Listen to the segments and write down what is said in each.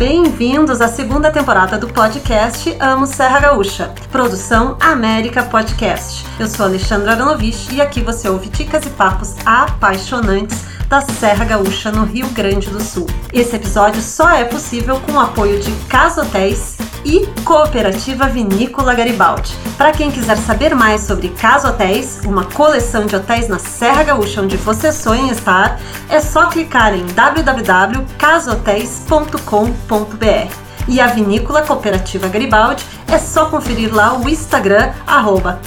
Bem-vindos à segunda temporada do podcast Amo Serra Gaúcha, produção América Podcast. Eu sou Alexandra Aronovich e aqui você ouve dicas e papos apaixonantes da Serra Gaúcha, no Rio Grande do Sul. Esse episódio só é possível com o apoio de Casa Hotéis e Cooperativa Vinícola Garibaldi. Para quem quiser saber mais sobre Casa Hotéis, uma coleção de hotéis na Serra Gaúcha onde você sonha em estar, é só clicar em www.casohotéis.com.br. E a Vinícola Cooperativa Garibaldi é só conferir lá o Instagram, arroba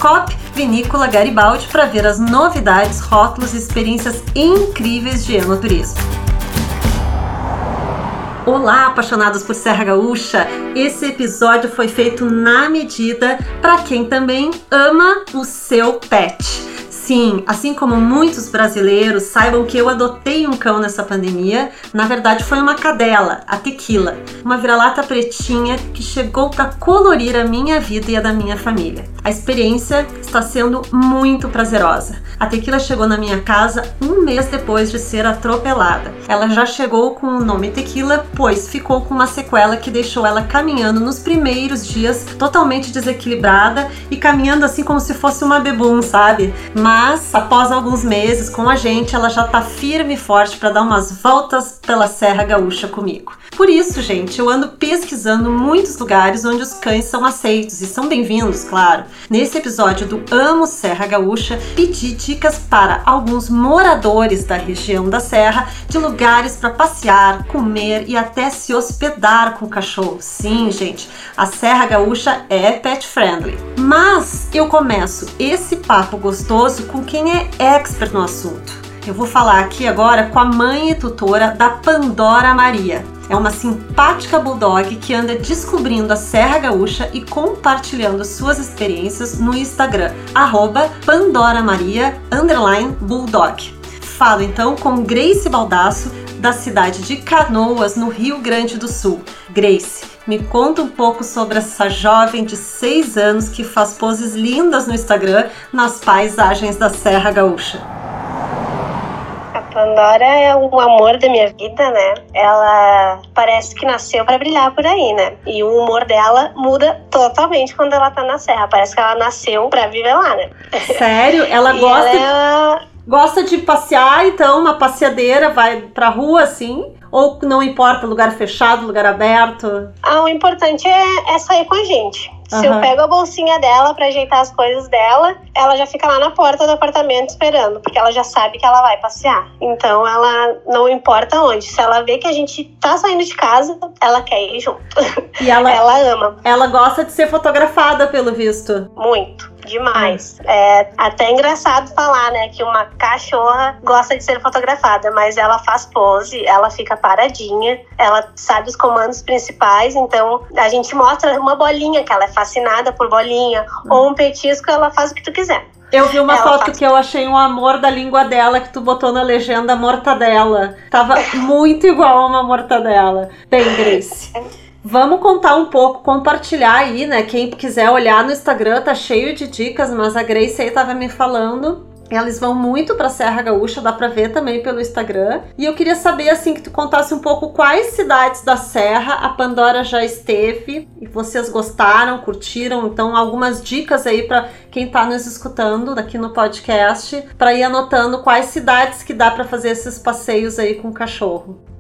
Vinícola Garibaldi, para ver as novidades, rótulos e experiências incríveis de enoturismo. Olá, apaixonados por Serra Gaúcha! Esse episódio foi feito na medida para quem também ama o seu pet. Sim, assim como muitos brasileiros, saibam que eu adotei um cão nessa pandemia. Na verdade, foi uma cadela, a Tequila, uma vira-lata pretinha que chegou para colorir a minha vida e a da minha família. A experiência está sendo muito prazerosa. A Tequila chegou na minha casa um mês depois de ser atropelada. Ela já chegou com o nome Tequila, pois ficou com uma sequela que deixou ela caminhando nos primeiros dias totalmente desequilibrada e caminhando assim como se fosse uma bebum, sabe? Mas após alguns meses com a gente, ela já tá firme e forte para dar umas voltas pela Serra Gaúcha comigo. Por isso, gente, eu ando pesquisando muitos lugares onde os cães são aceitos e são bem-vindos, claro. Nesse episódio do Amo Serra Gaúcha, pedi dicas para alguns moradores da região da Serra de lugares para passear, comer e até se hospedar com o cachorro. Sim, gente, a Serra Gaúcha é pet friendly. Mas eu começo esse papo gostoso com quem é expert no assunto. Eu vou falar aqui agora com a mãe e tutora da Pandora Maria. É uma simpática bulldog que anda descobrindo a Serra Gaúcha e compartilhando suas experiências no Instagram, arroba pandoramaria bulldog. Falo então com Grace Baldasso, da cidade de Canoas, no Rio Grande do Sul. Grace, me conta um pouco sobre essa jovem de 6 anos que faz poses lindas no Instagram nas paisagens da Serra Gaúcha. Pandora é um amor da minha vida, né? Ela parece que nasceu para brilhar por aí, né? E o humor dela muda totalmente quando ela tá na serra. Parece que ela nasceu para viver lá, né? Sério? Ela gosta ela é... Gosta de passear, então, uma passeadeira, vai pra rua assim? Ou não importa, lugar fechado, lugar aberto? Ah, o importante é, é sair com a gente. Se uhum. eu pego a bolsinha dela para ajeitar as coisas dela, ela já fica lá na porta do apartamento esperando, porque ela já sabe que ela vai passear. Então ela não importa onde. Se ela vê que a gente tá saindo de casa, ela quer ir junto. E ela, ela ama. Ela gosta de ser fotografada, pelo visto. Muito demais. É até engraçado falar, né, que uma cachorra gosta de ser fotografada, mas ela faz pose, ela fica paradinha, ela sabe os comandos principais, então a gente mostra uma bolinha que ela é fascinada por bolinha, ou um petisco, ela faz o que tu quiser. Eu vi uma ela foto faz... que eu achei um amor da língua dela que tu botou na legenda mortadela. Tava muito igual a uma mortadela. Bem, Grace. Vamos contar um pouco, compartilhar aí, né? Quem quiser olhar no Instagram, tá cheio de dicas, mas a Grace aí tava me falando eles vão muito para Serra Gaúcha, dá para ver também pelo Instagram. E eu queria saber assim que tu contasse um pouco quais cidades da Serra a Pandora já esteve e vocês gostaram, curtiram. Então algumas dicas aí para quem está nos escutando aqui no podcast, para ir anotando quais cidades que dá para fazer esses passeios aí com o cachorro.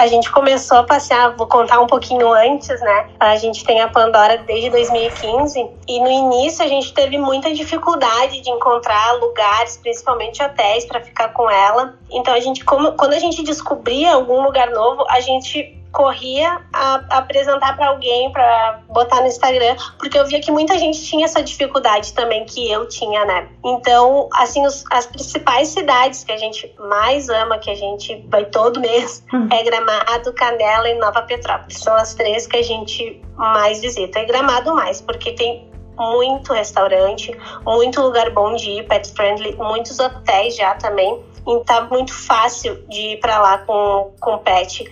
A gente começou a passear, vou contar um pouquinho antes, né? A gente tem a Pandora desde 2015 e no início a gente teve muita dificuldade de encontrar lugares, principalmente hotéis, para ficar com ela. Então a gente, como, quando a gente descobria algum lugar novo, a gente corria a, apresentar para alguém, para botar no Instagram, porque eu via que muita gente tinha essa dificuldade também que eu tinha, né? Então, assim, os, as principais cidades que a gente mais ama, que a gente vai todo mês, hum. é Gramado, Canela e Nova Petrópolis. São as três que a gente mais visita. E Gramado mais, porque tem muito restaurante, muito lugar bom de ir, pet friendly, muitos hotéis já também. Então tá muito fácil de ir para lá com, com pet.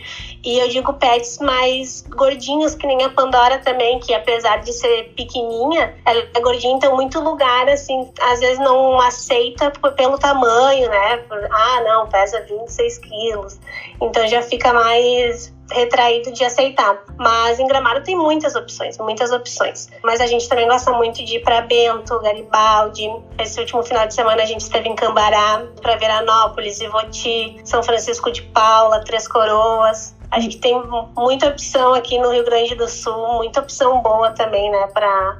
E eu digo pets mais gordinhos, que nem a Pandora também, que apesar de ser pequenininha, ela é gordinha, então muito lugar, assim, às vezes não aceita pelo tamanho, né? Ah, não, pesa 26 quilos. Então já fica mais retraído de aceitar. Mas em Gramado tem muitas opções, muitas opções. Mas a gente também gosta muito de ir para Bento, Garibaldi. Esse último final de semana a gente esteve em Cambará, para Veranópolis, Ivoti, São Francisco de Paula, Três Coroas. A gente tem muita opção aqui no Rio Grande do Sul, muita opção boa também, né, para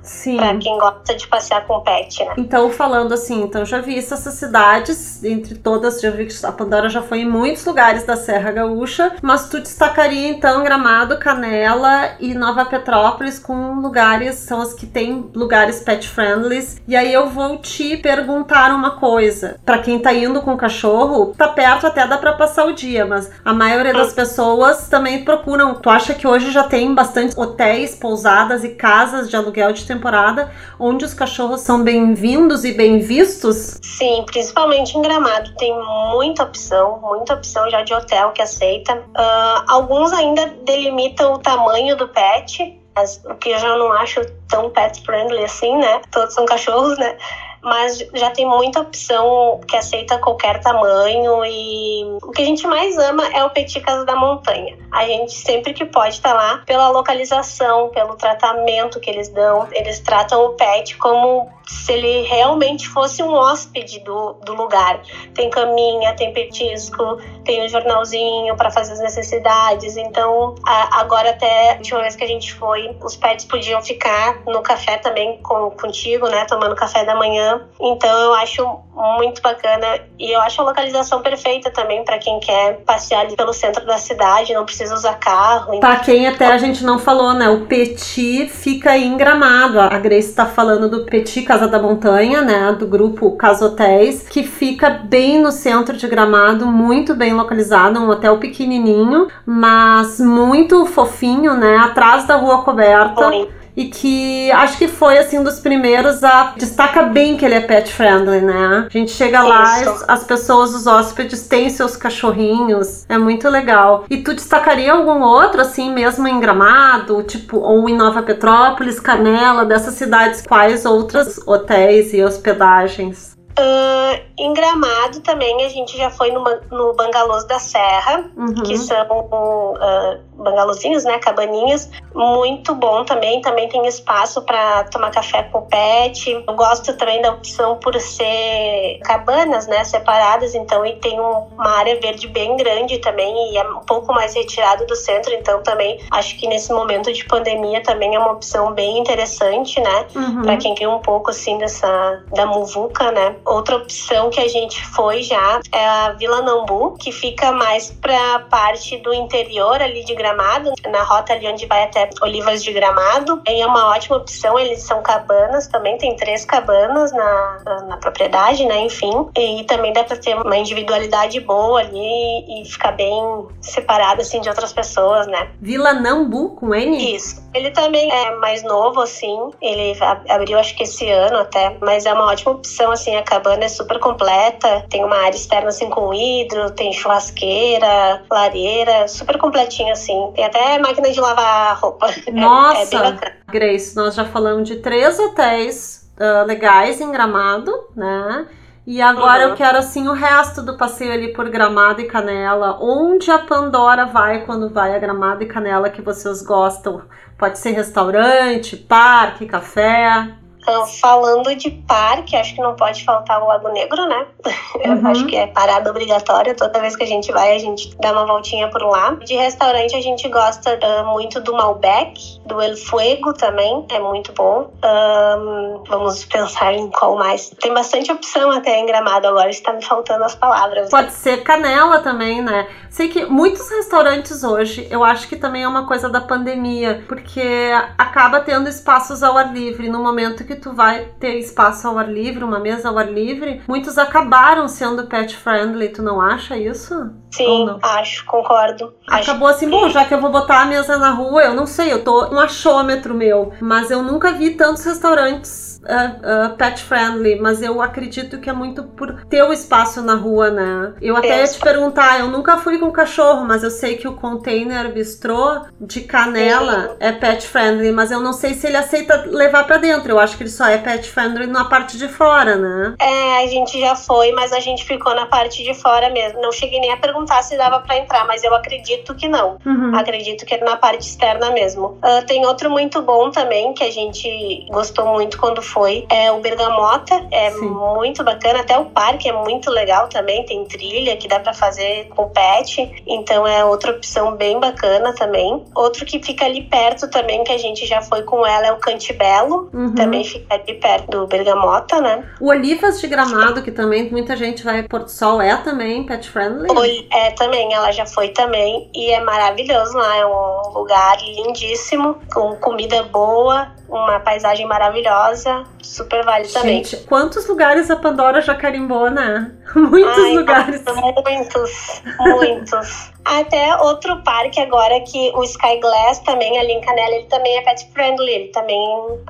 quem gosta de passear com pet, né? Então, falando assim, então já vi essas cidades, entre todas, já vi que a Pandora já foi em muitos lugares da Serra Gaúcha, mas tu destacaria então Gramado, Canela e Nova Petrópolis com lugares, são as que tem lugares pet friendly. E aí eu vou te perguntar uma coisa, para quem tá indo com o cachorro, tá perto até dá para passar o dia, mas a maioria das pessoas pessoas também procuram. Tu acha que hoje já tem bastante hotéis, pousadas e casas de aluguel de temporada onde os cachorros são bem-vindos e bem vistos? Sim, principalmente em Gramado tem muita opção, muita opção já de hotel que aceita. Uh, alguns ainda delimitam o tamanho do pet, o que eu já não acho tão pet friendly assim, né? Todos são cachorros, né? Mas já tem muita opção que aceita qualquer tamanho e o que a gente mais ama é o Petit Casa da Montanha. A gente sempre que pode estar tá lá pela localização, pelo tratamento que eles dão. Eles tratam o pet como se ele realmente fosse um hóspede do, do lugar. Tem caminha, tem petisco, tem um jornalzinho para fazer as necessidades. Então, a, agora até a última vez que a gente foi, os pets podiam ficar no café também com, contigo, né, tomando café da manhã. Então, eu acho muito bacana e eu acho a localização perfeita também para quem quer passear ali pelo centro da cidade, não precisa usar carro. Para quem até a gente não falou, né, o Petit fica em Gramado. A Grace está falando do Petit Casa da Montanha, né, do grupo Casotéis, que fica bem no centro de Gramado, muito bem localizado, um hotel pequenininho, mas muito fofinho, né, atrás da rua coberta. Oi e que acho que foi assim um dos primeiros a destaca bem que ele é pet friendly, né? A gente chega Isso. lá, as, as pessoas, os hóspedes têm seus cachorrinhos, é muito legal. E tu destacaria algum outro assim mesmo em Gramado, tipo ou em Nova Petrópolis, Canela, dessas cidades, quais outros hotéis e hospedagens? Uh, em Gramado também a gente já foi no, no Bangalôs da Serra, uhum. que são uh, bangalôzinhos, né, cabaninhas, muito bom também. Também tem espaço para tomar café com o pet. Eu gosto também da opção por ser cabanas, né, separadas, então e tem uma área verde bem grande também e é um pouco mais retirado do centro, então também acho que nesse momento de pandemia também é uma opção bem interessante, né, uhum. para quem quer um pouco assim dessa da muvuca, né. Outra opção que a gente foi já é a Vila Nambu, que fica mais para parte do interior ali de Gramado, na rota ali onde vai até Olivas de Gramado. E é uma ótima opção, eles são cabanas também, tem três cabanas na, na, na propriedade, né? Enfim. E também dá para ter uma individualidade boa ali e ficar bem separado assim de outras pessoas, né? Vila Nambu com N? Isso. Ele também é mais novo, assim. Ele abriu acho que esse ano até, mas é uma ótima opção, assim, a cabana é super completa, tem uma área externa assim com hidro, tem churrasqueira, lareira, super completinho assim. Tem até máquina de lavar roupa. Nossa, é, é Grace, nós já falamos de três hotéis uh, legais em Gramado, né? E agora uhum. eu quero assim o resto do passeio ali por Gramado e Canela. Onde a Pandora vai quando vai a Gramado e Canela que vocês gostam? Pode ser restaurante, parque, café. Então, falando de parque, acho que não pode faltar o Lago Negro, né? Uhum. acho que é parada obrigatória. Toda vez que a gente vai, a gente dá uma voltinha por lá. De restaurante, a gente gosta uh, muito do Malbec, do El Fuego também, é muito bom. Um, vamos pensar em qual mais. Tem bastante opção até em Gramado agora, está me faltando as palavras. Pode ser canela também, né? Sei que muitos restaurantes hoje, eu acho que também é uma coisa da pandemia, porque acaba tendo espaços ao ar livre no momento que tu vai ter espaço ao ar livre, uma mesa ao ar livre, muitos acabaram sendo pet friendly, tu não acha isso? Sim, acho, concordo. Acabou acho assim, bom, já que eu vou botar a mesa na rua, eu não sei, eu tô um achômetro meu, mas eu nunca vi tantos restaurantes Uh, uh, pet friendly, mas eu acredito que é muito por ter o espaço na rua, né? Eu até ia te perguntar, eu nunca fui com cachorro, mas eu sei que o container bistrô de canela Sim. é pet friendly, mas eu não sei se ele aceita levar para dentro. Eu acho que ele só é pet friendly na parte de fora, né? É, a gente já foi, mas a gente ficou na parte de fora mesmo. Não cheguei nem a perguntar se dava para entrar, mas eu acredito que não. Uhum. Acredito que é na parte externa mesmo. Uh, tem outro muito bom também que a gente gostou muito quando foi, é o Bergamota. É Sim. muito bacana, até o parque é muito legal também. Tem trilha que dá para fazer com pet, então é outra opção bem bacana também. Outro que fica ali perto também, que a gente já foi com ela, é o Cantibelo. Uhum. Também fica ali perto do Bergamota, né? O Olivas de Gramado, que também muita gente vai Porto Sol, é também pet friendly? É também, ela já foi também e é maravilhoso lá, é um lugar lindíssimo, com comida boa, uma paisagem maravilhosa, super vale também. Gente, quantos lugares a Pandora já carimbou, né? Muitos Ai, lugares. Muitos, muitos. Até outro parque agora que o Sky Glass também, ali em Canela, ele também é pet friendly, ele também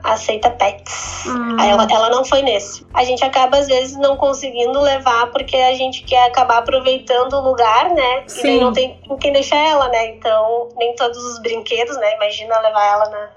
aceita pets. Hum. Ela, ela não foi nesse. A gente acaba, às vezes, não conseguindo levar porque a gente quer acabar aproveitando o lugar, né? Sim. E daí não tem quem deixar ela, né? Então, nem todos os brinquedos, né? Imagina levar ela na.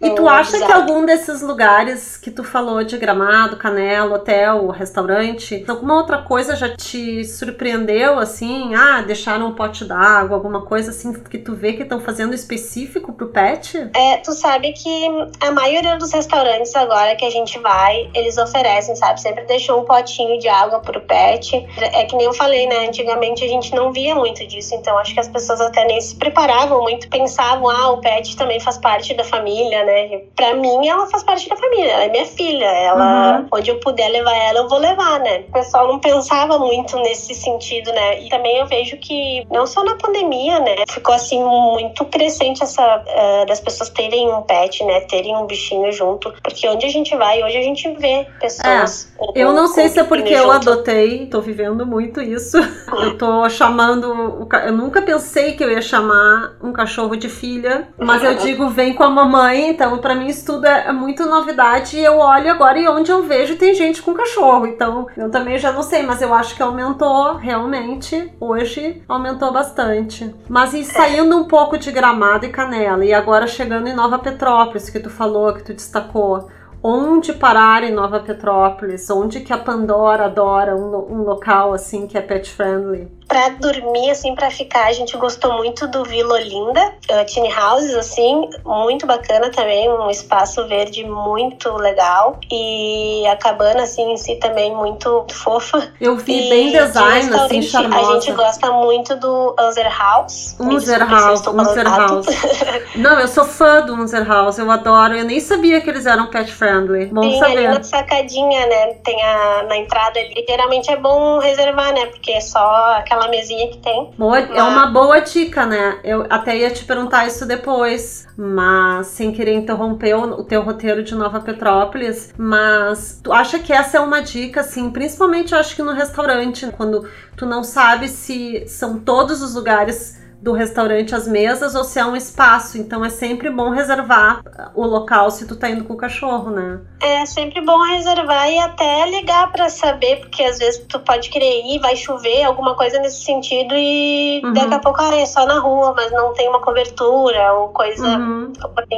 E tu acha que algum desses lugares que tu falou de gramado, canela, hotel, restaurante, alguma outra coisa já te surpreendeu, assim? Ah, deixaram um pote d'água, alguma coisa assim que tu vê que estão fazendo específico pro pet? É, tu sabe que a maioria dos restaurantes agora que a gente vai, eles oferecem, sabe? Sempre deixou um potinho de água pro pet. É que nem eu falei, né? Antigamente a gente não via muito disso, então acho que as pessoas até nem se preparavam muito, pensavam, ah, o pet também faz parte da família, né? Pra mim, ela faz parte da família, ela é minha filha, ela, uhum. onde eu puder levar ela, eu vou levar, né? O pessoal não pensava muito nesse sentido, né? E também eu vejo que, não só na pandemia, né? Ficou assim muito crescente essa uh, das pessoas terem um pet, né? Terem um bichinho junto. Porque onde a gente vai, hoje a gente vê pessoas. É. eu não sei se é porque eu junto. adotei, tô vivendo muito isso. eu tô chamando. Eu nunca pensei que eu ia chamar um cachorro de filha, mas eu digo, vem com a mamãe, então para mim isso tudo é muito novidade e eu olho agora e onde eu vejo tem gente com cachorro. Então eu também já não sei, mas eu acho que aumentou realmente. Hoje aumentou bastante bastante. Mas e saindo um pouco de Gramado e Canela, e agora chegando em Nova Petrópolis, que tu falou, que tu destacou, onde parar em Nova Petrópolis? Onde que a Pandora adora um, um local assim que é pet friendly? Pra dormir, assim, pra ficar, a gente gostou muito do Vila Olinda, uh, Tiny Houses, assim, muito bacana também, um espaço verde muito legal. E a cabana, assim, em si também muito fofa. Eu vi e bem design, assim, charmosa. A gente gosta muito do Unzer House. Unzer House, Unzer House. Não, eu sou fã do Unzer House, eu adoro. Eu nem sabia que eles eram pet friendly. Bom Sim, saber. ali na sacadinha, né, tem a, na entrada ali. Geralmente é bom reservar, né, porque é só aquela mesinha que tem. Boa, É uma boa dica, né? Eu até ia te perguntar isso depois, mas sem querer interromper o, o teu roteiro de Nova Petrópolis. Mas tu acha que essa é uma dica, assim, principalmente eu acho que no restaurante, quando tu não sabe se são todos os lugares do restaurante as mesas ou se é um espaço. Então é sempre bom reservar o local se tu tá indo com o cachorro, né? É sempre bom reservar e até ligar para saber, porque às vezes tu pode querer ir, vai chover, alguma coisa nesse sentido e uhum. daqui a pouco ah, é só na rua, mas não tem uma cobertura ou coisa. Uhum.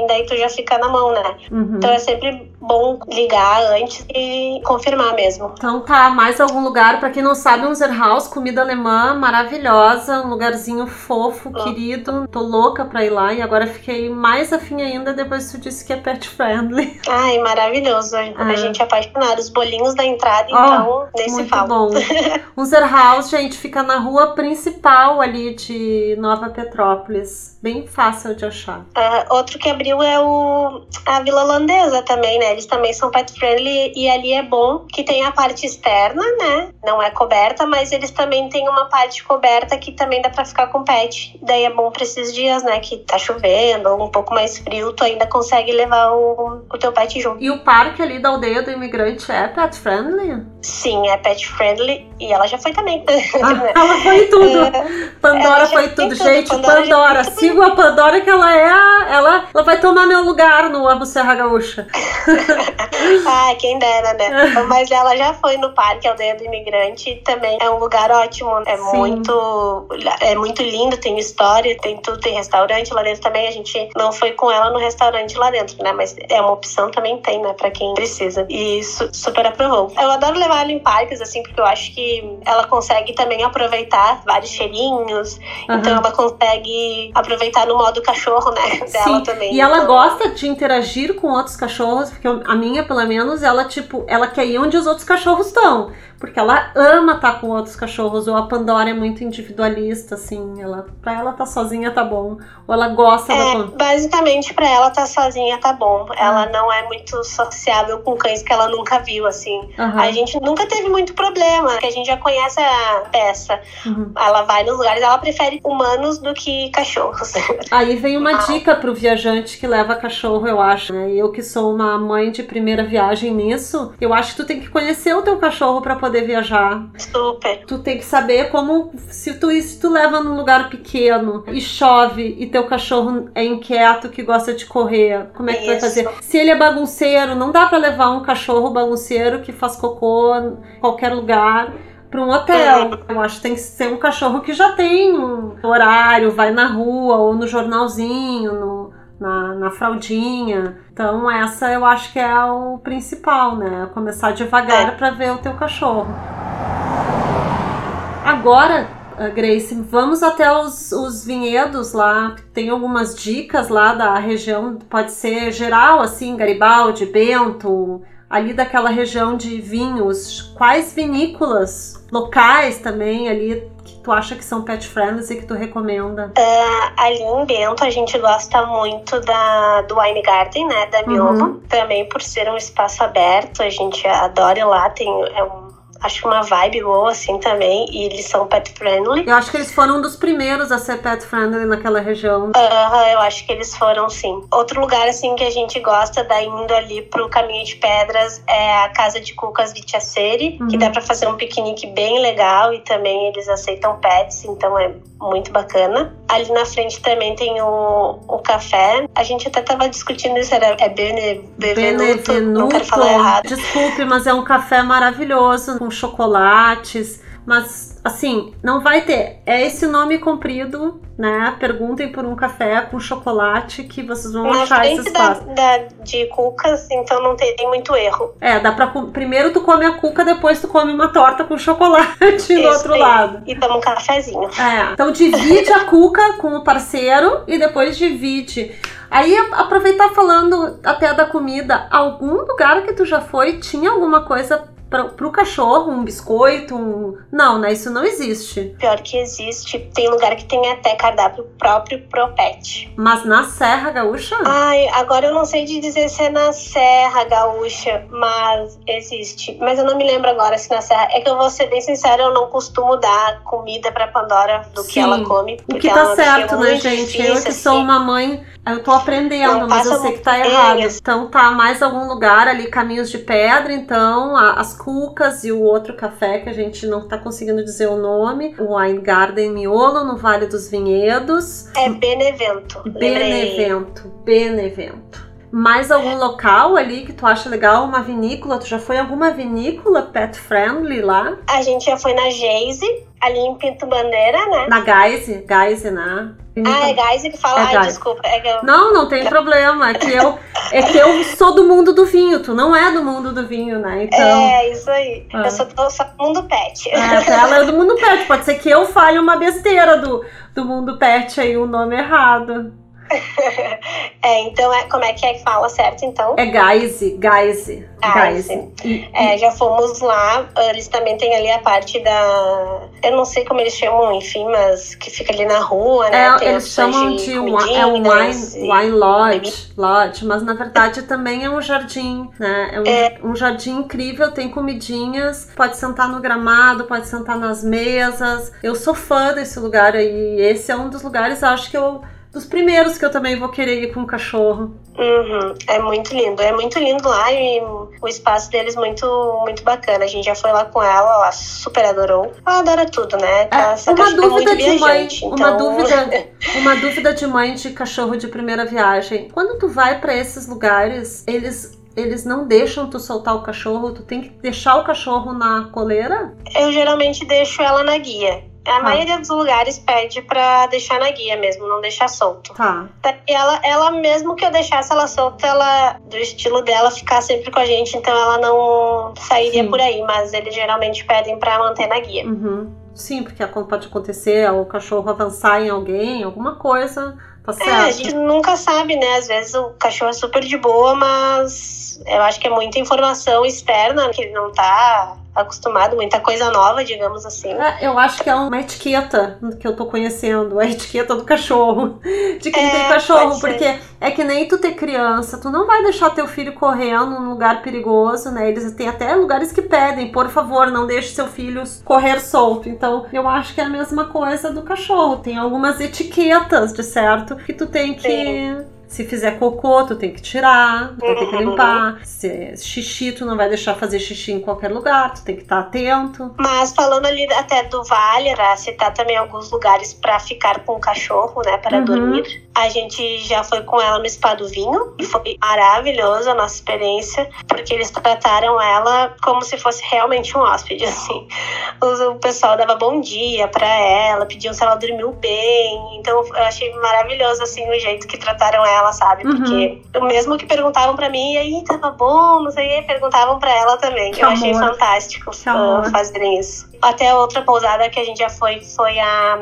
Daí tu já fica na mão, né? Uhum. Então é sempre bom ligar antes e confirmar mesmo. Então tá, mais algum lugar, para quem não sabe, um Zerhaus, comida alemã maravilhosa, um lugarzinho fofo fofo, oh. querido. Tô louca pra ir lá e agora fiquei mais afim ainda depois que tu disse que é pet friendly. Ai, maravilhoso. A ah. gente é apaixonada. Os bolinhos da entrada, oh, então, nem se fala. bom. Unser House, gente, fica na rua principal ali de Nova Petrópolis. Bem fácil de achar. Uh, outro que abriu é o a Vila Holandesa também, né? Eles também são pet friendly e ali é bom que tem a parte externa, né? Não é coberta, mas eles também têm uma parte coberta que também dá pra ficar com pet. Daí é bom pra esses dias, né, que tá chovendo ou um pouco mais frio, tu ainda consegue levar o, o teu pet junto. E o parque ali da aldeia do imigrante é pet friendly? Sim, é pet friendly e ela já foi também. Ah, ela foi tudo. É, Pandora foi tudo. tudo. Gente, Pandora, Pandora siga a Pandora que ela é a, ela, ela vai tomar meu lugar no Amo Serra Gaúcha. ah, quem dera, né? Mas ela já foi no parque Aldeia do Imigrante também é um lugar ótimo. É Sim. muito é muito lindo, tem história, tem tudo, tem restaurante lá dentro também. A gente não foi com ela no restaurante lá dentro, né? Mas é uma opção também tem, né? Pra quem precisa. E isso super aprovou. Eu adoro levar ela em parques, assim, porque eu acho que ela consegue também aproveitar vários cheirinhos. Uhum. Então ela consegue aproveitar no modo cachorro, né? Dela Sim. também. E ela gosta de interagir com outros cachorros, porque a minha, pelo menos, ela, tipo, ela quer ir onde os outros cachorros estão porque ela ama estar tá com outros cachorros, ou a Pandora é muito individualista, assim, ela, pra ela tá sozinha tá bom, ou ela gosta é, da Basicamente, pra ela tá sozinha tá bom. Ela uhum. não é muito sociável com cães que ela nunca viu, assim. Uhum. A gente nunca teve muito problema, porque a gente já conhece a peça. Uhum. Ela vai nos lugares, ela prefere humanos do que cachorros. Aí vem uma ah. dica pro viajante que leva cachorro, eu acho, né? Eu que sou uma mãe de primeira viagem nisso, eu acho que tu tem que conhecer o teu cachorro para poder poder viajar. Super. Tu tem que saber como se tu se tu leva num lugar pequeno e chove e teu cachorro é inquieto que gosta de correr, como é que Isso. tu vai fazer? Se ele é bagunceiro, não dá para levar um cachorro bagunceiro que faz cocô em qualquer lugar para um hotel. Eu acho que tem que ser um cachorro que já tem um horário, vai na rua ou no jornalzinho, no na, na fraldinha. Então, essa eu acho que é o principal, né? Começar devagar é. para ver o teu cachorro. Agora, eh, Grace, vamos até os, os vinhedos lá. Tem algumas dicas lá da região, pode ser geral, assim, Garibaldi, Bento, ali daquela região de vinhos. Quais vinícolas locais também ali tu acha que são pet friendly e que tu recomenda? Uh, ali em Bento a gente gosta muito da, do Wine Garden, né? Da Miolo. Uhum. Também por ser um espaço aberto, a gente adora ir lá. Tem, é um acho uma vibe boa assim também. E eles são pet friendly. Eu acho que eles foram um dos primeiros a ser pet friendly naquela região. Aham, uh, eu acho que eles foram sim. Outro lugar assim que a gente gosta da indo ali pro Caminho de Pedras é a Casa de Cucas Vitiaceri, uhum. que dá para fazer um piquenique bem legal e também eles aceitam pets, então é muito bacana. Ali na frente também tem o, o café. A gente até tava discutindo isso, era é Bene, Benevenuto, Benevenuto. não quero falar errado. Desculpe, mas é um café maravilhoso, com chocolates, mas assim, não vai ter. É esse nome comprido, né? Perguntem por um café com chocolate que vocês vão Na achar esse espaço. Da, da, de cucas, então não tem muito erro. É, dá pra. Primeiro tu come a cuca, depois tu come uma torta com chocolate do outro lado. E toma um cafezinho. É. Então divide a cuca com o parceiro e depois divide. Aí aproveitar falando até da comida, algum lugar que tu já foi tinha alguma coisa para o cachorro um biscoito, um... Não, né? Isso não existe. Pior que existe. Tem lugar que tem até cardápio próprio pro pet. Mas na Serra Gaúcha? Ai, agora eu não sei de dizer se é na Serra Gaúcha, mas existe. Mas eu não me lembro agora se na Serra. É que eu vou ser bem sincera, eu não costumo dar comida pra Pandora do Sim. que ela come. O que tá certo, né, gente? Difícil, eu que assim. sou uma mãe eu tô aprendendo, não mas eu sei que tá errado. Então tá mais algum lugar ali, caminhos de pedra, então as cucas e o outro café que a gente não tá conseguindo dizer o nome, o Wine Garden Miolo no Vale dos Vinhedos. É Benevento. Benevento, Benevento. Mais algum local ali que tu acha legal? Uma vinícola? Tu já foi em alguma vinícola pet friendly lá? A gente já foi na Geise, ali em Pinto Bandeira, né? Na Geise, Geise, né? Ah, é Geise que fala. É Ai, desculpa. É eu... Não, não tem problema. É que, eu, é que eu sou do mundo do vinho. Tu não é do mundo do vinho, né? Então... É, isso aí. Ah. Eu sou, sou do mundo pet. É, ela é do mundo pet. Pode ser que eu fale uma besteira do, do mundo pet aí, o um nome errado. é, então é, como é que é que fala certo então? É Geise, Geise. Geise. É, já fomos lá, eles também têm ali a parte da. Eu não sei como eles chamam, enfim, mas que fica ali na rua, né? É, eles chamam de, de é um wine, wine lodge, lodge, mas na verdade também é um jardim, né? É um, é um jardim incrível, tem comidinhas, pode sentar no gramado, pode sentar nas mesas. Eu sou fã desse lugar aí. Esse é um dos lugares, acho que eu dos primeiros que eu também vou querer ir com o cachorro. Uhum, é muito lindo, é muito lindo lá e o espaço deles muito muito bacana. A gente já foi lá com ela, ela super adorou. Ela adora tudo, né? É, uma dúvida é de mãe, então... uma dúvida, uma dúvida de mãe de cachorro de primeira viagem. Quando tu vai para esses lugares, eles eles não deixam tu soltar o cachorro, tu tem que deixar o cachorro na coleira? Eu geralmente deixo ela na guia. A tá. maioria dos lugares pede pra deixar na guia mesmo, não deixar solto. Tá. E ela, ela, mesmo que eu deixasse ela solta, ela, do estilo dela, ficar sempre com a gente, então ela não sairia Sim. por aí, mas eles geralmente pedem pra manter na guia. Uhum. Sim, porque pode acontecer o cachorro avançar em alguém, alguma coisa, tá certo. É, a gente nunca sabe, né? Às vezes o cachorro é super de boa, mas eu acho que é muita informação externa que ele não tá acostumado, muita coisa nova, digamos assim. É, eu acho que é uma etiqueta que eu tô conhecendo, a etiqueta do cachorro, de quem é, tem cachorro, porque é que nem tu ter criança, tu não vai deixar teu filho correndo num lugar perigoso, né? Eles têm até lugares que pedem, por favor, não deixe seu filho correr solto. Então, eu acho que é a mesma coisa do cachorro, tem algumas etiquetas, de certo, que tu tem que Sim se fizer cocô, tu tem que tirar, tu tem que uhum. limpar. Se é xixi, tu não vai deixar fazer xixi em qualquer lugar, tu tem que estar atento. Mas falando ali até do vale, era citar também alguns lugares para ficar com o cachorro, né, para uhum. dormir. A gente já foi com ela no Spa do Vinho e foi maravilhosa a nossa experiência, porque eles trataram ela como se fosse realmente um hóspede, assim. O pessoal dava bom dia para ela, pediam se ela dormiu bem. Então eu achei maravilhoso, assim, o jeito que trataram ela ela, sabe? Uhum. Porque o mesmo que perguntavam para mim, e aí tava bom, não sei, perguntavam para ela também. Que eu amor. achei fantástico uh, fazerem isso. Até outra pousada que a gente já foi foi a,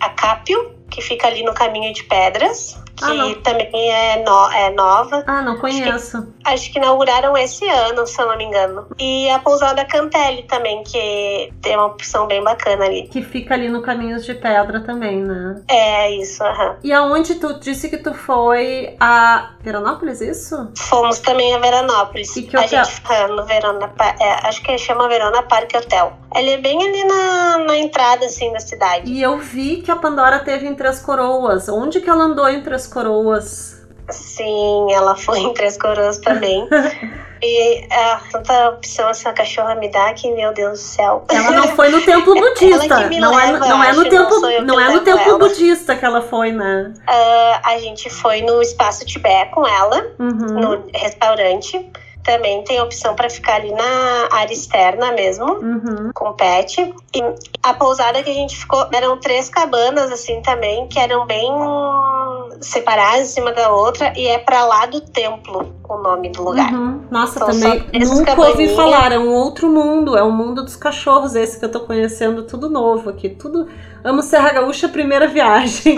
a Cápio, que fica ali no caminho de pedras que ah, também é, no, é nova. Ah, não conheço. Acho que, acho que, inauguraram esse ano, se eu não me engano. E a pousada Cantelli também, que tem uma opção bem bacana ali. Que fica ali no Caminhos de Pedra também, né? É, isso, aham. E aonde tu disse que tu foi a Veranópolis, isso? Fomos também a Veranópolis. E que hotel? A gente foi no Verona, é, acho que chama Verona Parque Hotel. Ele é bem ali na, na entrada, assim, da cidade. E eu vi que a Pandora teve em Três Coroas. Onde que ela andou em Três Coroas? Sim, ela foi em Três Coroas também. E é, tanta opção essa cachorra me dá que, meu Deus do céu. Ela não foi no templo budista. não, é, não é no templo, não, não é no templo budista que ela foi, né? Uh, a gente foi no espaço Tibete com ela, uhum. no restaurante. Também tem opção para ficar ali na área externa mesmo, uhum. com pet. E a pousada que a gente ficou eram três cabanas, assim, também, que eram bem separadas cima da outra e é para lá do templo o nome do lugar. Uhum. Nossa, então, também nunca ouvi falar, é um outro mundo, é o um mundo dos cachorros esse que eu tô conhecendo, tudo novo aqui, tudo Amo Serra Gaúcha, primeira viagem.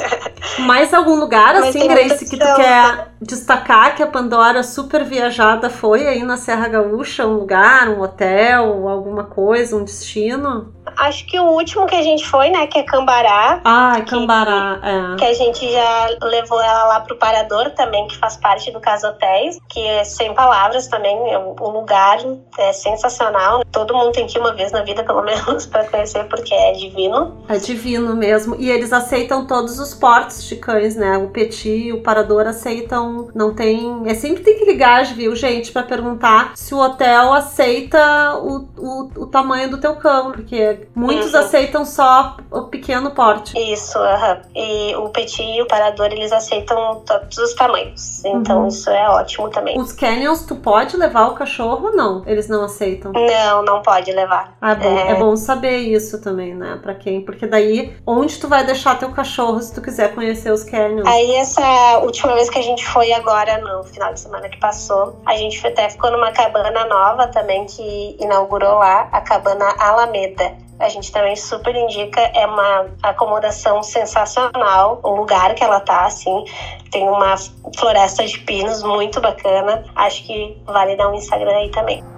Mais algum lugar, assim, Grace, que tu quer destacar que a Pandora super viajada foi aí na Serra Gaúcha? Um lugar, um hotel, alguma coisa, um destino? Acho que o último que a gente foi, né, que é Cambará. Ah, que, Cambará, é. Que a gente já levou ela lá pro Parador também, que faz parte do Casa Hotéis, que é sem palavras também, é o lugar é sensacional. Todo mundo tem que ir uma vez na vida, pelo menos, para conhecer, porque é divino. É divino mesmo. E eles aceitam todos os portes de cães, né? O Petit, o Parador aceitam, não tem... É sempre tem que ligar, viu, gente, para perguntar se o hotel aceita o, o, o tamanho do teu cão, porque Muitos uhum. aceitam só o pequeno porte. Isso, uhum. e o petit e o parador eles aceitam todos os tamanhos. Então uhum. isso é ótimo também. Os canyons, tu pode levar o cachorro ou não? Eles não aceitam? Não, não pode levar. Ah, bom, é... é bom saber isso também, né? Pra quem? Porque daí, onde tu vai deixar teu cachorro se tu quiser conhecer os canyons? Aí essa última vez que a gente foi agora, no final de semana que passou, a gente até ficou numa cabana nova também que inaugurou lá, a cabana Alameda a gente também super indica. É uma acomodação sensacional, o lugar que ela tá, assim. Tem uma floresta de pinos muito bacana. Acho que vale dar um Instagram aí também.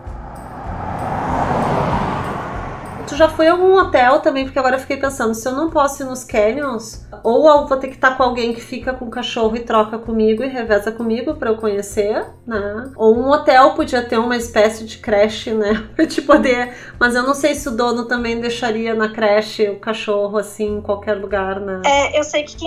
Tu já foi a algum hotel também? Porque agora eu fiquei pensando, se eu não posso ir nos canyons, ou eu vou ter que estar com alguém que fica com o cachorro e troca comigo e reveza comigo para eu conhecer, né? Ou um hotel podia ter uma espécie de creche, né? Pra te poder. Mas eu não sei se o dono também deixaria na creche o cachorro assim em qualquer lugar, né? É, eu sei que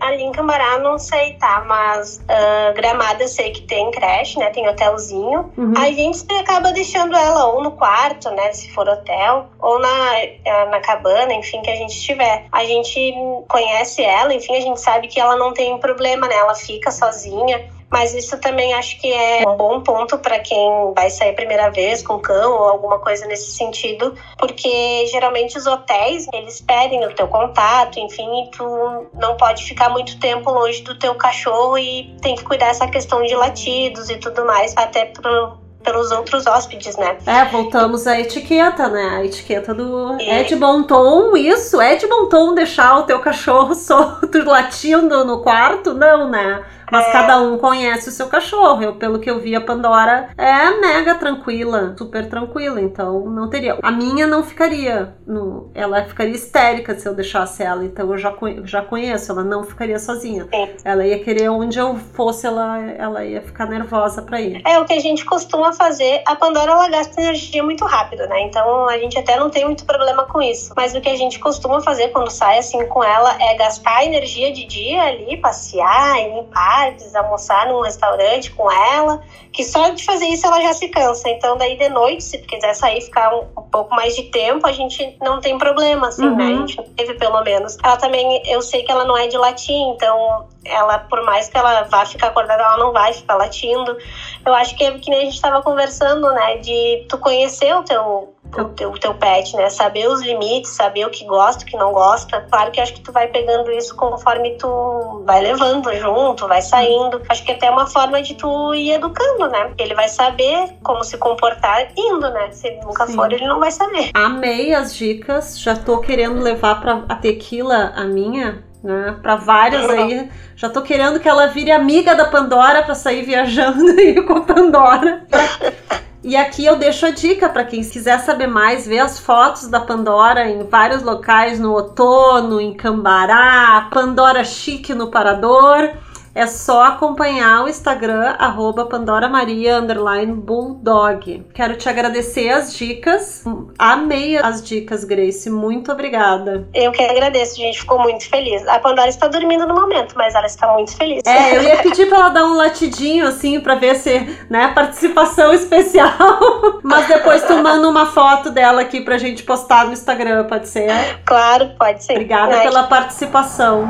ali em Cambará não sei, tá? Mas uh, Gramada eu sei que tem creche, né? Tem hotelzinho. Uhum. A gente acaba deixando ela ou no quarto, né? Se for hotel ou na, é, na cabana, enfim, que a gente estiver. A gente conhece ela, enfim, a gente sabe que ela não tem problema, né? Ela fica sozinha. Mas isso também acho que é um bom ponto para quem vai sair a primeira vez com cão ou alguma coisa nesse sentido, porque geralmente os hotéis, eles pedem o teu contato, enfim, e tu não pode ficar muito tempo longe do teu cachorro e tem que cuidar dessa questão de latidos e tudo mais, até pro pelos outros hóspedes, né? É, voltamos à etiqueta, né? A etiqueta do. E... É de bom tom isso? É de bom tom deixar o teu cachorro solto latindo no quarto? Não, né? Mas é... cada um conhece o seu cachorro. Eu, pelo que eu vi, a Pandora é mega tranquila, super tranquila. Então não teria. A minha não ficaria. No... Ela ficaria histérica se eu deixasse ela. Então eu já, já conheço. Ela não ficaria sozinha. Sim. Ela ia querer onde eu fosse, ela, ela ia ficar nervosa pra ir. É o que a gente costuma fazer. A Pandora ela gasta energia muito rápido, né? Então a gente até não tem muito problema com isso. Mas o que a gente costuma fazer quando sai assim com ela é gastar energia de dia ali, passear e limpar tardes, almoçar num restaurante com ela, que só de fazer isso ela já se cansa. Então, daí de noite, se tu quiser sair ficar um, um pouco mais de tempo, a gente não tem problema, assim, uhum. né? A gente não teve pelo menos. Ela também, eu sei que ela não é de latim, então ela, por mais que ela vá ficar acordada, ela não vai ficar latindo. Eu acho que é que nem a gente estava conversando, né? De tu conhecer o teu o teu, o teu pet, né? Saber os limites, saber o que gosta, o que não gosta. Claro que acho que tu vai pegando isso conforme tu vai levando junto, vai saindo. Acho que é até uma forma de tu ir educando, né? Ele vai saber como se comportar indo, né? Se nunca Sim. for, ele não vai saber. Amei as dicas. Já tô querendo levar para a tequila a minha, né? Para várias aí. Já tô querendo que ela vire amiga da Pandora para sair viajando aí com a Pandora. E aqui eu deixo a dica para quem quiser saber mais, ver as fotos da Pandora em vários locais no outono, em Cambará, Pandora Chique no Parador é só acompanhar o Instagram, arroba Pandora Maria, Bulldog. Quero te agradecer as dicas. Amei as dicas, Grace. Muito obrigada. Eu que agradeço, gente. Ficou muito feliz. A Pandora está dormindo no momento, mas ela está muito feliz. É, eu ia pedir para ela dar um latidinho, assim, para ver se, né, participação especial. mas depois tu manda uma foto dela aqui pra gente postar no Instagram, pode ser? Claro, pode ser. Obrigada pela participação.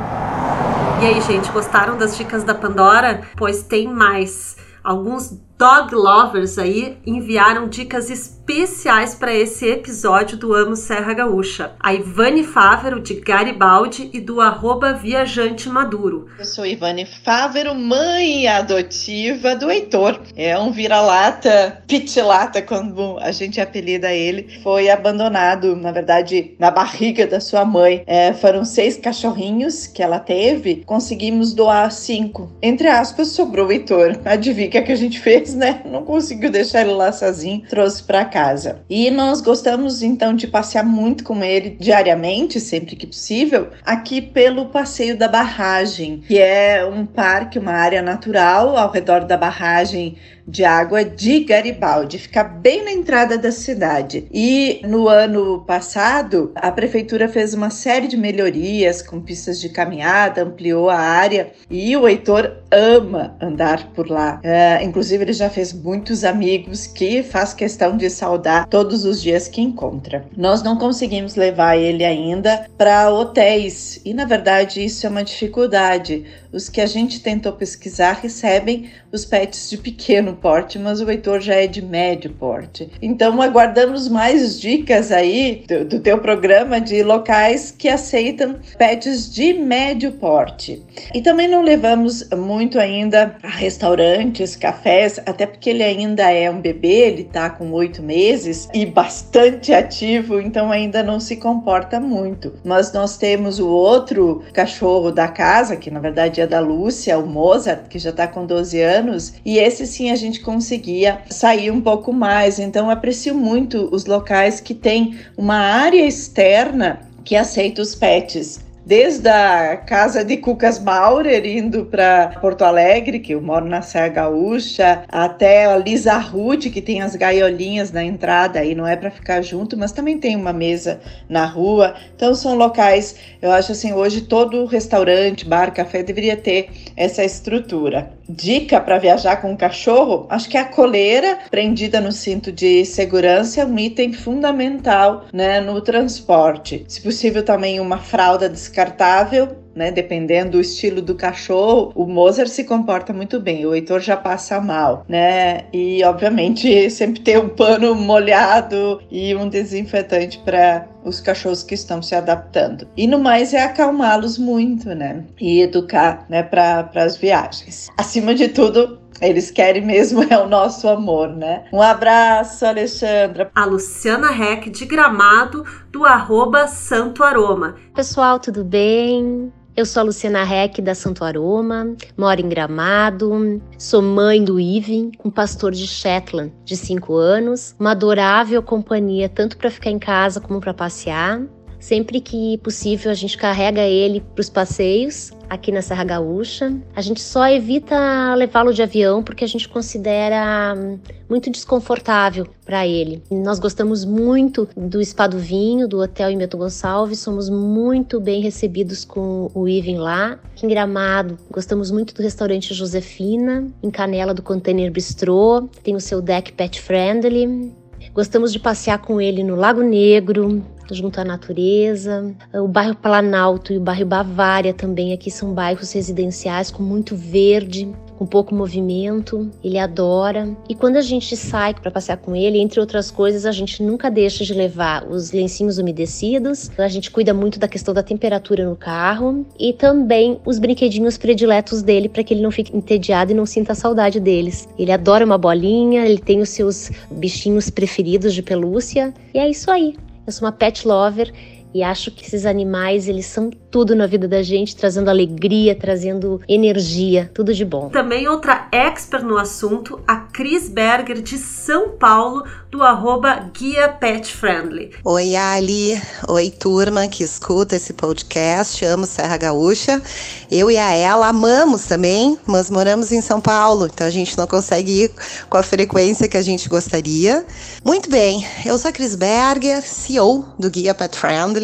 E aí, gente, gostaram das dicas da Pandora? Pois tem mais. Alguns dog lovers aí enviaram dicas específicas especiais para esse episódio do Amo Serra Gaúcha. A Ivane Fávero, de Garibaldi, e do arroba Viajante Maduro. Eu sou Ivane Fávero, mãe adotiva do Heitor. É um vira-lata, pitilata, como a gente apelida ele. Foi abandonado, na verdade, na barriga da sua mãe. É, foram seis cachorrinhos que ela teve, conseguimos doar cinco. Entre aspas, sobrou o Heitor. Adivinha o que, a gente fez, né? Não conseguiu deixar ele lá sozinho, trouxe para cá casa. E nós gostamos então de passear muito com ele diariamente, sempre que possível, aqui pelo Passeio da Barragem, que é um parque, uma área natural ao redor da barragem de água de Garibaldi, fica bem na entrada da cidade. E no ano passado, a prefeitura fez uma série de melhorias com pistas de caminhada, ampliou a área e o Heitor ama andar por lá. É, inclusive, ele já fez muitos amigos que faz questão de saudar todos os dias que encontra. Nós não conseguimos levar ele ainda para hotéis e, na verdade, isso é uma dificuldade os que a gente tentou pesquisar recebem os pets de pequeno porte, mas o Heitor já é de médio porte. Então aguardamos mais dicas aí do, do teu programa de locais que aceitam pets de médio porte. E também não levamos muito ainda a restaurantes, cafés, até porque ele ainda é um bebê, ele tá com oito meses e bastante ativo, então ainda não se comporta muito. Mas nós temos o outro cachorro da casa, que na verdade da Lúcia, o Mozart, que já tá com 12 anos, e esse sim a gente conseguia sair um pouco mais. Então aprecio muito os locais que têm uma área externa que aceita os pets desde a casa de Cucas Maurer, indo para Porto Alegre, que eu moro na Serra Gaúcha, até a Lisa Rude, que tem as gaiolinhas na entrada, aí não é para ficar junto, mas também tem uma mesa na rua. Então são locais, eu acho assim, hoje todo restaurante, bar, café deveria ter essa estrutura. Dica para viajar com um cachorro, acho que a coleira prendida no cinto de segurança é um item fundamental, né, no transporte. Se possível também uma fralda descartável descartável, né? Dependendo do estilo do cachorro, o Mozart se comporta muito bem, o Heitor já passa mal, né? E obviamente sempre ter um pano molhado e um desinfetante para os cachorros que estão se adaptando. E no mais é acalmá-los muito, né? E educar, né, para as viagens. Acima de tudo, eles querem mesmo é o nosso amor, né? Um abraço, Alexandra. A Luciana Reck de Gramado, do arroba Santo Aroma. Pessoal, tudo bem? Eu sou a Luciana Reck da Santo Aroma, moro em Gramado, sou mãe do Ivan, um pastor de Shetland de 5 anos, uma adorável companhia tanto para ficar em casa como para passear. Sempre que possível, a gente carrega ele para os passeios aqui na Serra Gaúcha. A gente só evita levá-lo de avião porque a gente considera hum, muito desconfortável para ele. Nós gostamos muito do Spa do Vinho, do Hotel Imeto Gonçalves, somos muito bem recebidos com o Ivan lá. Aqui em Gramado, gostamos muito do restaurante Josefina, em Canela do Container Bistrô, tem o seu deck pet friendly. Gostamos de passear com ele no Lago Negro, junto à natureza. O bairro Planalto e o bairro Bavária também aqui são bairros residenciais com muito verde, com pouco movimento, ele adora. E quando a gente sai para passear com ele, entre outras coisas, a gente nunca deixa de levar os lencinhos umedecidos, a gente cuida muito da questão da temperatura no carro e também os brinquedinhos prediletos dele para que ele não fique entediado e não sinta saudade deles. Ele adora uma bolinha, ele tem os seus bichinhos preferidos de pelúcia e é isso aí. Eu sou uma pet lover e acho que esses animais, eles são tudo na vida da gente, trazendo alegria, trazendo energia, tudo de bom. Também outra expert no assunto, a Cris Berger de São Paulo, do arroba Guia Pet Friendly. Oi, Ali. Oi, turma que escuta esse podcast. Amo Serra Gaúcha. Eu e a ela amamos também, mas moramos em São Paulo, então a gente não consegue ir com a frequência que a gente gostaria. Muito bem, eu sou a Cris Berger, CEO do Guia Pet Friendly.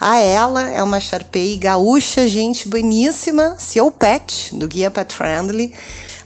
A ela é uma Sharpei gaúcha, gente boníssima, CEO Pet do Guia Pet Friendly.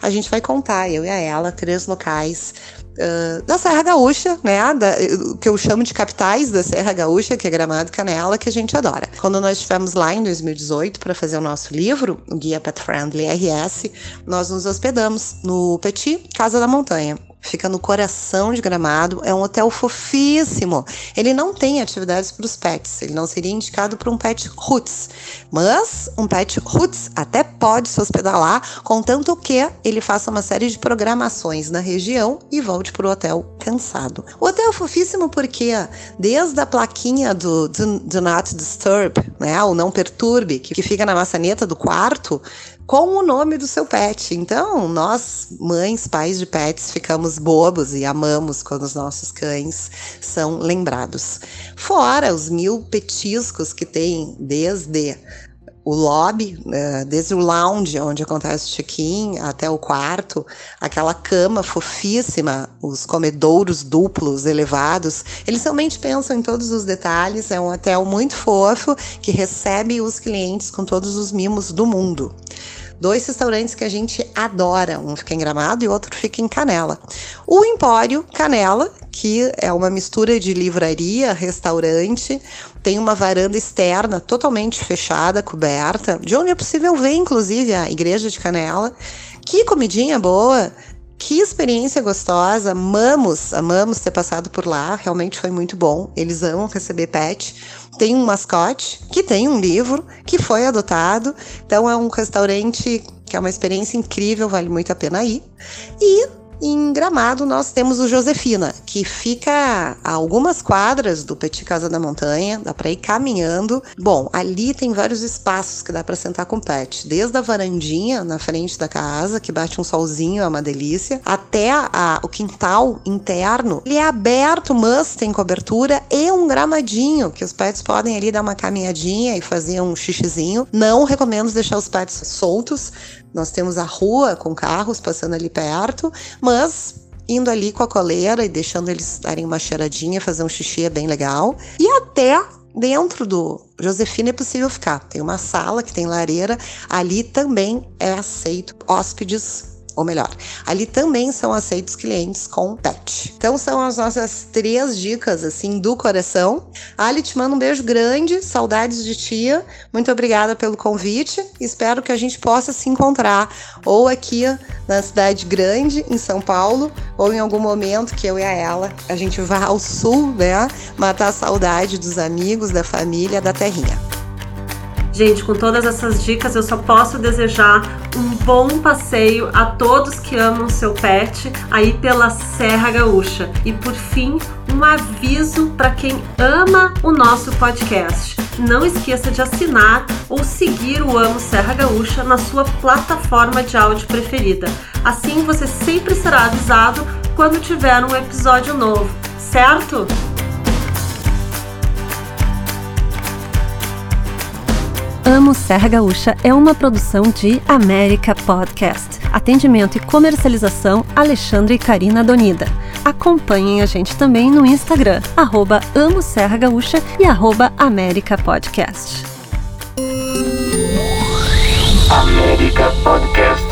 A gente vai contar, eu e a ela, três locais Uh, da Serra Gaúcha, né? Da, que eu chamo de capitais da Serra Gaúcha, que é Gramado Canela, que a gente adora. Quando nós estivemos lá em 2018 para fazer o nosso livro, o Guia Pet Friendly RS, nós nos hospedamos no Petit Casa da Montanha fica no coração de Gramado, é um hotel fofíssimo. Ele não tem atividades para os pets, ele não seria indicado para um pet roots, mas um pet roots até pode se hospedar lá, contanto que ele faça uma série de programações na região e volte para o hotel cansado. O hotel é fofíssimo porque desde a plaquinha do Do, do Not Disturb, né, o não perturbe, que fica na maçaneta do quarto, com o nome do seu pet. Então, nós, mães, pais de pets, ficamos bobos e amamos quando os nossos cães são lembrados. Fora os mil petiscos que tem desde o lobby, né, desde o lounge onde acontece o check-in até o quarto, aquela cama fofíssima, os comedouros duplos elevados, eles realmente pensam em todos os detalhes. É um hotel muito fofo que recebe os clientes com todos os mimos do mundo dois restaurantes que a gente adora. Um fica em Gramado e outro fica em Canela. O Empório Canela, que é uma mistura de livraria, restaurante, tem uma varanda externa totalmente fechada, coberta, de onde é possível ver, inclusive, a igreja de Canela. Que comidinha boa! Que experiência gostosa, amamos, amamos ter passado por lá, realmente foi muito bom. Eles amam receber pet. Tem um mascote que tem um livro que foi adotado, então é um restaurante que é uma experiência incrível, vale muito a pena ir. E em Gramado, nós temos o Josefina, que fica a algumas quadras do Petit Casa da Montanha, dá para ir caminhando. Bom, ali tem vários espaços que dá para sentar com o pet, desde a varandinha na frente da casa, que bate um solzinho, é uma delícia, até a, o quintal interno. Ele é aberto, mas tem cobertura e um gramadinho, que os pets podem ali dar uma caminhadinha e fazer um xixizinho. Não recomendo deixar os pets soltos, nós temos a rua com carros passando ali perto, mas indo ali com a coleira e deixando eles darem uma cheiradinha, fazer um xixi é bem legal. E até dentro do Josefina é possível ficar. Tem uma sala que tem lareira, ali também é aceito hóspedes ou melhor, ali também são aceitos clientes com pet. Então são as nossas três dicas assim do coração. Ali te manda um beijo grande, saudades de tia. Muito obrigada pelo convite. Espero que a gente possa se encontrar ou aqui na cidade grande em São Paulo ou em algum momento que eu e a ela a gente vá ao sul, né, matar a saudade dos amigos, da família, da terrinha. Gente, com todas essas dicas, eu só posso desejar um bom passeio a todos que amam seu pet aí pela Serra Gaúcha. E por fim, um aviso para quem ama o nosso podcast. Não esqueça de assinar ou seguir o Amo Serra Gaúcha na sua plataforma de áudio preferida. Assim você sempre será avisado quando tiver um episódio novo, certo? Amo Serra Gaúcha é uma produção de América Podcast. Atendimento e comercialização Alexandre e Karina Donida. Acompanhem a gente também no Instagram, arroba Amo Serra Gaúcha e arroba América Podcast. América Podcast.